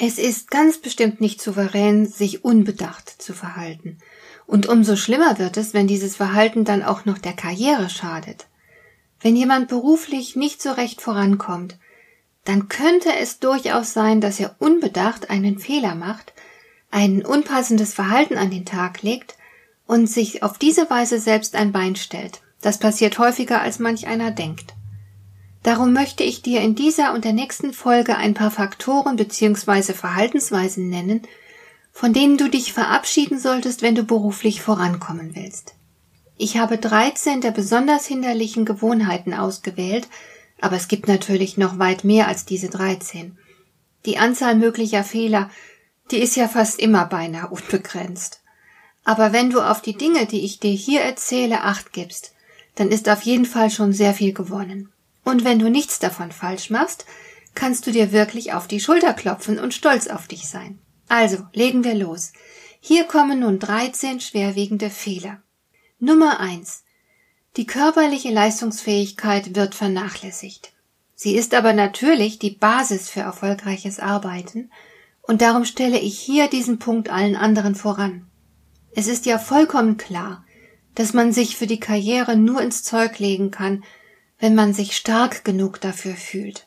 Es ist ganz bestimmt nicht souverän, sich unbedacht zu verhalten. Und umso schlimmer wird es, wenn dieses Verhalten dann auch noch der Karriere schadet. Wenn jemand beruflich nicht so recht vorankommt, dann könnte es durchaus sein, dass er unbedacht einen Fehler macht, ein unpassendes Verhalten an den Tag legt und sich auf diese Weise selbst ein Bein stellt. Das passiert häufiger, als manch einer denkt. Darum möchte ich dir in dieser und der nächsten Folge ein paar Faktoren bzw. Verhaltensweisen nennen, von denen du dich verabschieden solltest, wenn du beruflich vorankommen willst. Ich habe 13 der besonders hinderlichen Gewohnheiten ausgewählt, aber es gibt natürlich noch weit mehr als diese 13. Die Anzahl möglicher Fehler, die ist ja fast immer beinahe unbegrenzt. Aber wenn du auf die Dinge, die ich dir hier erzähle, acht gibst, dann ist auf jeden Fall schon sehr viel gewonnen. Und wenn du nichts davon falsch machst, kannst du dir wirklich auf die Schulter klopfen und stolz auf dich sein. Also, legen wir los. Hier kommen nun 13 schwerwiegende Fehler. Nummer 1. Die körperliche Leistungsfähigkeit wird vernachlässigt. Sie ist aber natürlich die Basis für erfolgreiches Arbeiten, und darum stelle ich hier diesen Punkt allen anderen voran. Es ist ja vollkommen klar, dass man sich für die Karriere nur ins Zeug legen kann, wenn man sich stark genug dafür fühlt.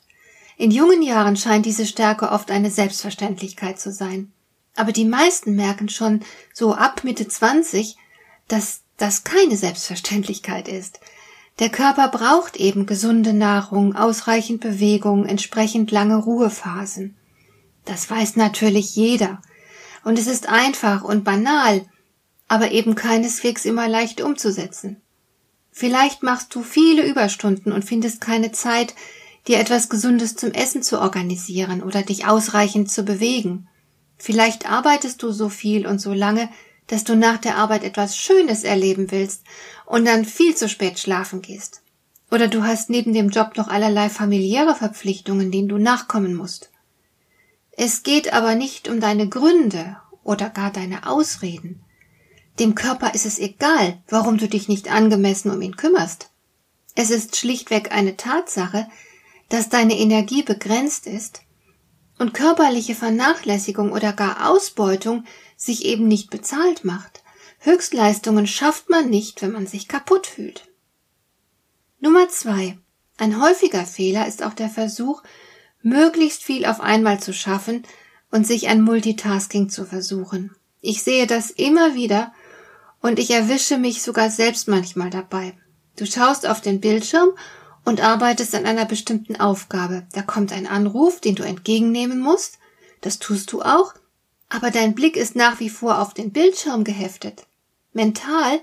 In jungen Jahren scheint diese Stärke oft eine Selbstverständlichkeit zu sein. Aber die meisten merken schon so ab Mitte 20, dass das keine Selbstverständlichkeit ist. Der Körper braucht eben gesunde Nahrung, ausreichend Bewegung, entsprechend lange Ruhephasen. Das weiß natürlich jeder. Und es ist einfach und banal, aber eben keineswegs immer leicht umzusetzen. Vielleicht machst du viele Überstunden und findest keine Zeit, dir etwas Gesundes zum Essen zu organisieren oder dich ausreichend zu bewegen. Vielleicht arbeitest du so viel und so lange, dass du nach der Arbeit etwas Schönes erleben willst und dann viel zu spät schlafen gehst. Oder du hast neben dem Job noch allerlei familiäre Verpflichtungen, denen du nachkommen musst. Es geht aber nicht um deine Gründe oder gar deine Ausreden. Dem Körper ist es egal, warum du dich nicht angemessen um ihn kümmerst. Es ist schlichtweg eine Tatsache, dass deine Energie begrenzt ist und körperliche Vernachlässigung oder gar Ausbeutung sich eben nicht bezahlt macht. Höchstleistungen schafft man nicht, wenn man sich kaputt fühlt. Nummer zwei. Ein häufiger Fehler ist auch der Versuch, möglichst viel auf einmal zu schaffen und sich ein Multitasking zu versuchen. Ich sehe das immer wieder und ich erwische mich sogar selbst manchmal dabei. Du schaust auf den Bildschirm und arbeitest an einer bestimmten Aufgabe. Da kommt ein Anruf, den du entgegennehmen musst. Das tust du auch. Aber dein Blick ist nach wie vor auf den Bildschirm geheftet. Mental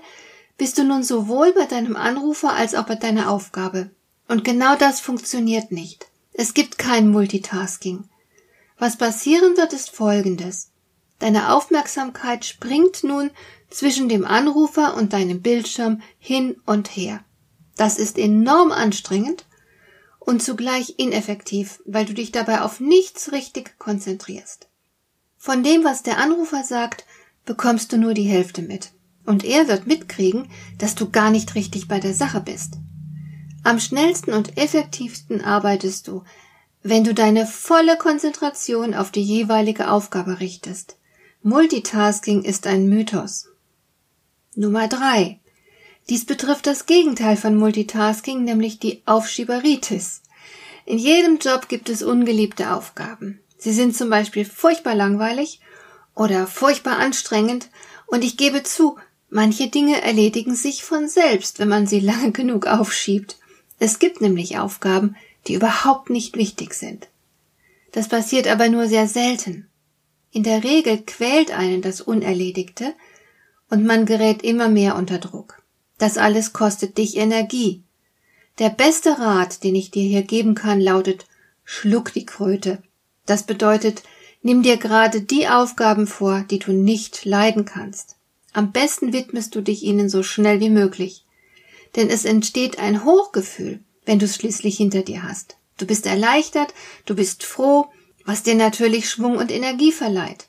bist du nun sowohl bei deinem Anrufer als auch bei deiner Aufgabe. Und genau das funktioniert nicht. Es gibt kein Multitasking. Was passieren wird, ist Folgendes. Deine Aufmerksamkeit springt nun zwischen dem Anrufer und deinem Bildschirm hin und her. Das ist enorm anstrengend und zugleich ineffektiv, weil du dich dabei auf nichts richtig konzentrierst. Von dem, was der Anrufer sagt, bekommst du nur die Hälfte mit. Und er wird mitkriegen, dass du gar nicht richtig bei der Sache bist. Am schnellsten und effektivsten arbeitest du, wenn du deine volle Konzentration auf die jeweilige Aufgabe richtest. Multitasking ist ein Mythos. Nummer drei. Dies betrifft das Gegenteil von Multitasking, nämlich die Aufschieberitis. In jedem Job gibt es ungeliebte Aufgaben. Sie sind zum Beispiel furchtbar langweilig oder furchtbar anstrengend und ich gebe zu, manche Dinge erledigen sich von selbst, wenn man sie lange genug aufschiebt. Es gibt nämlich Aufgaben, die überhaupt nicht wichtig sind. Das passiert aber nur sehr selten. In der Regel quält einen das Unerledigte, und man gerät immer mehr unter Druck. Das alles kostet dich Energie. Der beste Rat, den ich dir hier geben kann, lautet Schluck die Kröte. Das bedeutet, Nimm dir gerade die Aufgaben vor, die du nicht leiden kannst. Am besten widmest du dich ihnen so schnell wie möglich. Denn es entsteht ein Hochgefühl, wenn du es schließlich hinter dir hast. Du bist erleichtert, du bist froh, was dir natürlich Schwung und Energie verleiht.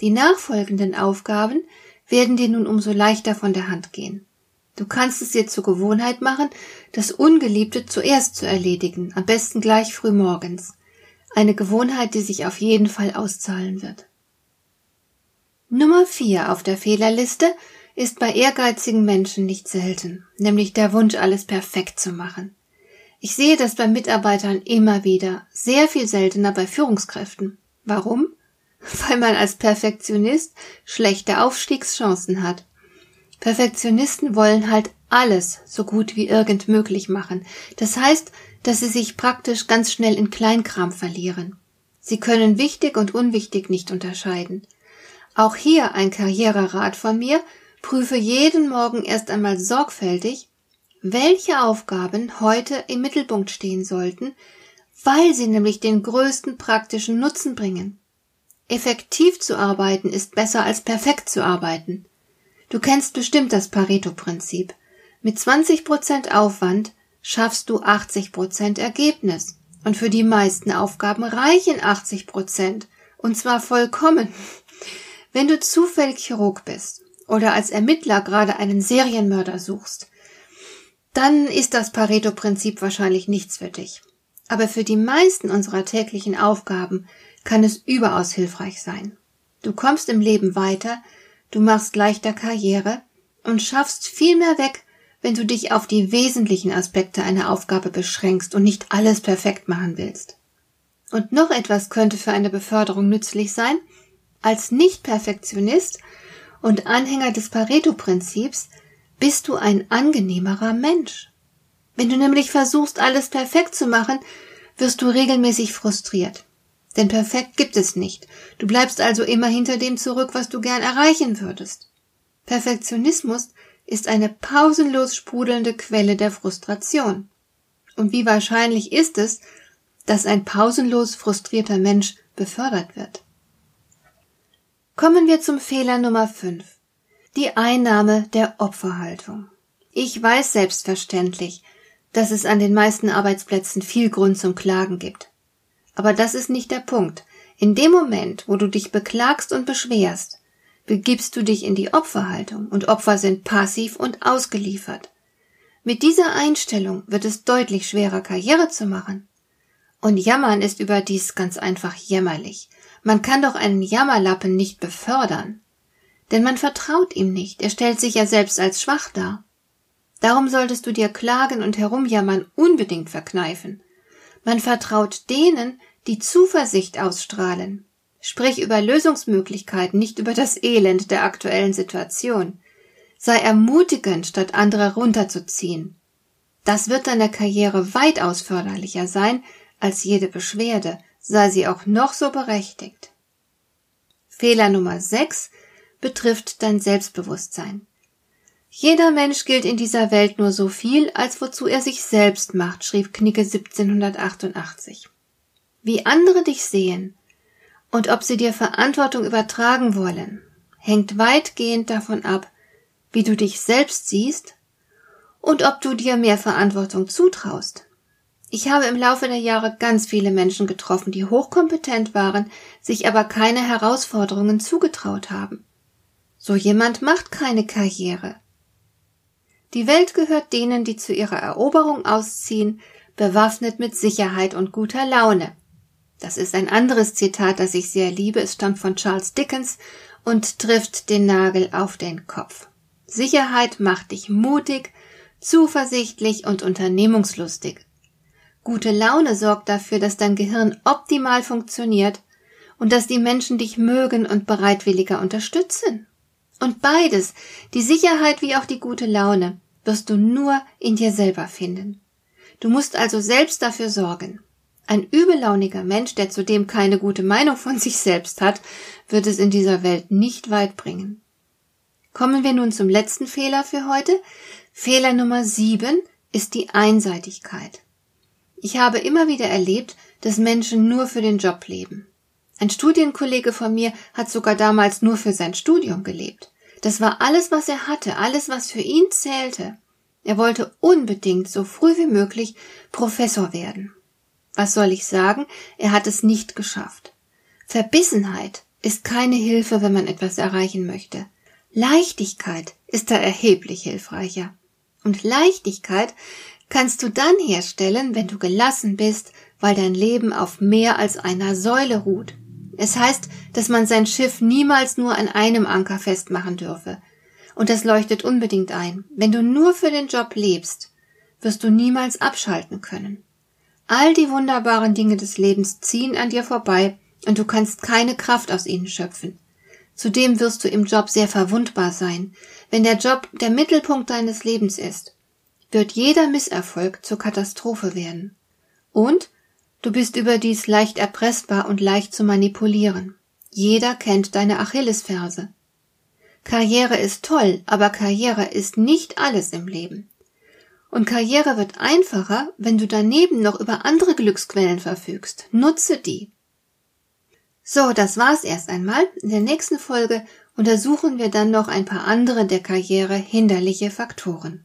Die nachfolgenden Aufgaben werden dir nun umso leichter von der Hand gehen. Du kannst es dir zur Gewohnheit machen, das Ungeliebte zuerst zu erledigen, am besten gleich früh morgens. Eine Gewohnheit, die sich auf jeden Fall auszahlen wird. Nummer vier auf der Fehlerliste ist bei ehrgeizigen Menschen nicht selten, nämlich der Wunsch, alles perfekt zu machen. Ich sehe das bei Mitarbeitern immer wieder, sehr viel seltener bei Führungskräften. Warum? Weil man als Perfektionist schlechte Aufstiegschancen hat. Perfektionisten wollen halt alles so gut wie irgend möglich machen. Das heißt, dass sie sich praktisch ganz schnell in Kleinkram verlieren. Sie können wichtig und unwichtig nicht unterscheiden. Auch hier ein Karriererat von mir, prüfe jeden Morgen erst einmal sorgfältig, welche Aufgaben heute im Mittelpunkt stehen sollten, weil sie nämlich den größten praktischen Nutzen bringen. Effektiv zu arbeiten ist besser als perfekt zu arbeiten. Du kennst bestimmt das Pareto-Prinzip. Mit 20% Aufwand schaffst du 80% Ergebnis. Und für die meisten Aufgaben reichen 80%. Und zwar vollkommen. Wenn du zufällig Chirurg bist oder als Ermittler gerade einen Serienmörder suchst, dann ist das Pareto-Prinzip wahrscheinlich nichts für dich. Aber für die meisten unserer täglichen Aufgaben kann es überaus hilfreich sein. Du kommst im Leben weiter, du machst leichter Karriere und schaffst viel mehr weg, wenn du dich auf die wesentlichen Aspekte einer Aufgabe beschränkst und nicht alles perfekt machen willst. Und noch etwas könnte für eine Beförderung nützlich sein. Als Nicht-Perfektionist und Anhänger des Pareto-Prinzips bist du ein angenehmerer Mensch. Wenn du nämlich versuchst, alles perfekt zu machen, wirst du regelmäßig frustriert. Denn perfekt gibt es nicht. Du bleibst also immer hinter dem zurück, was du gern erreichen würdest. Perfektionismus ist eine pausenlos sprudelnde Quelle der Frustration. Und wie wahrscheinlich ist es, dass ein pausenlos frustrierter Mensch befördert wird? Kommen wir zum Fehler Nummer 5. Die Einnahme der Opferhaltung. Ich weiß selbstverständlich, dass es an den meisten Arbeitsplätzen viel Grund zum Klagen gibt. Aber das ist nicht der Punkt. In dem Moment, wo du dich beklagst und beschwerst, begibst du dich in die Opferhaltung und Opfer sind passiv und ausgeliefert. Mit dieser Einstellung wird es deutlich schwerer, Karriere zu machen. Und Jammern ist überdies ganz einfach jämmerlich. Man kann doch einen Jammerlappen nicht befördern. Denn man vertraut ihm nicht, er stellt sich ja selbst als schwach dar. Darum solltest du dir Klagen und Herumjammern unbedingt verkneifen. Man vertraut denen, die Zuversicht ausstrahlen. Sprich über Lösungsmöglichkeiten, nicht über das Elend der aktuellen Situation. Sei ermutigend, statt andere runterzuziehen. Das wird deiner Karriere weitaus förderlicher sein als jede Beschwerde, sei sie auch noch so berechtigt. Fehler Nummer 6 betrifft dein Selbstbewusstsein. Jeder Mensch gilt in dieser Welt nur so viel, als wozu er sich selbst macht, schrieb Knicke 1788. Wie andere dich sehen und ob sie dir Verantwortung übertragen wollen, hängt weitgehend davon ab, wie du dich selbst siehst und ob du dir mehr Verantwortung zutraust. Ich habe im Laufe der Jahre ganz viele Menschen getroffen, die hochkompetent waren, sich aber keine Herausforderungen zugetraut haben. So jemand macht keine Karriere. Die Welt gehört denen, die zu ihrer Eroberung ausziehen, bewaffnet mit Sicherheit und guter Laune. Das ist ein anderes Zitat, das ich sehr liebe. Es stammt von Charles Dickens und trifft den Nagel auf den Kopf. Sicherheit macht dich mutig, zuversichtlich und unternehmungslustig. Gute Laune sorgt dafür, dass dein Gehirn optimal funktioniert und dass die Menschen dich mögen und bereitwilliger unterstützen. Und beides, die Sicherheit wie auch die gute Laune, wirst du nur in dir selber finden. Du musst also selbst dafür sorgen. Ein übellauniger Mensch, der zudem keine gute Meinung von sich selbst hat, wird es in dieser Welt nicht weit bringen. Kommen wir nun zum letzten Fehler für heute. Fehler Nummer sieben ist die Einseitigkeit. Ich habe immer wieder erlebt, dass Menschen nur für den Job leben. Ein Studienkollege von mir hat sogar damals nur für sein Studium gelebt. Das war alles, was er hatte, alles, was für ihn zählte. Er wollte unbedingt so früh wie möglich Professor werden. Was soll ich sagen? Er hat es nicht geschafft. Verbissenheit ist keine Hilfe, wenn man etwas erreichen möchte. Leichtigkeit ist da erheblich hilfreicher. Und Leichtigkeit kannst du dann herstellen, wenn du gelassen bist, weil dein Leben auf mehr als einer Säule ruht. Es heißt, dass man sein Schiff niemals nur an einem Anker festmachen dürfe. Und das leuchtet unbedingt ein. Wenn du nur für den Job lebst, wirst du niemals abschalten können. All die wunderbaren Dinge des Lebens ziehen an dir vorbei und du kannst keine Kraft aus ihnen schöpfen. Zudem wirst du im Job sehr verwundbar sein. Wenn der Job der Mittelpunkt deines Lebens ist, wird jeder Misserfolg zur Katastrophe werden. Und du bist überdies leicht erpressbar und leicht zu manipulieren. Jeder kennt deine Achillesferse. Karriere ist toll, aber Karriere ist nicht alles im Leben. Und Karriere wird einfacher, wenn du daneben noch über andere Glücksquellen verfügst. Nutze die. So, das war's erst einmal. In der nächsten Folge untersuchen wir dann noch ein paar andere der Karriere hinderliche Faktoren.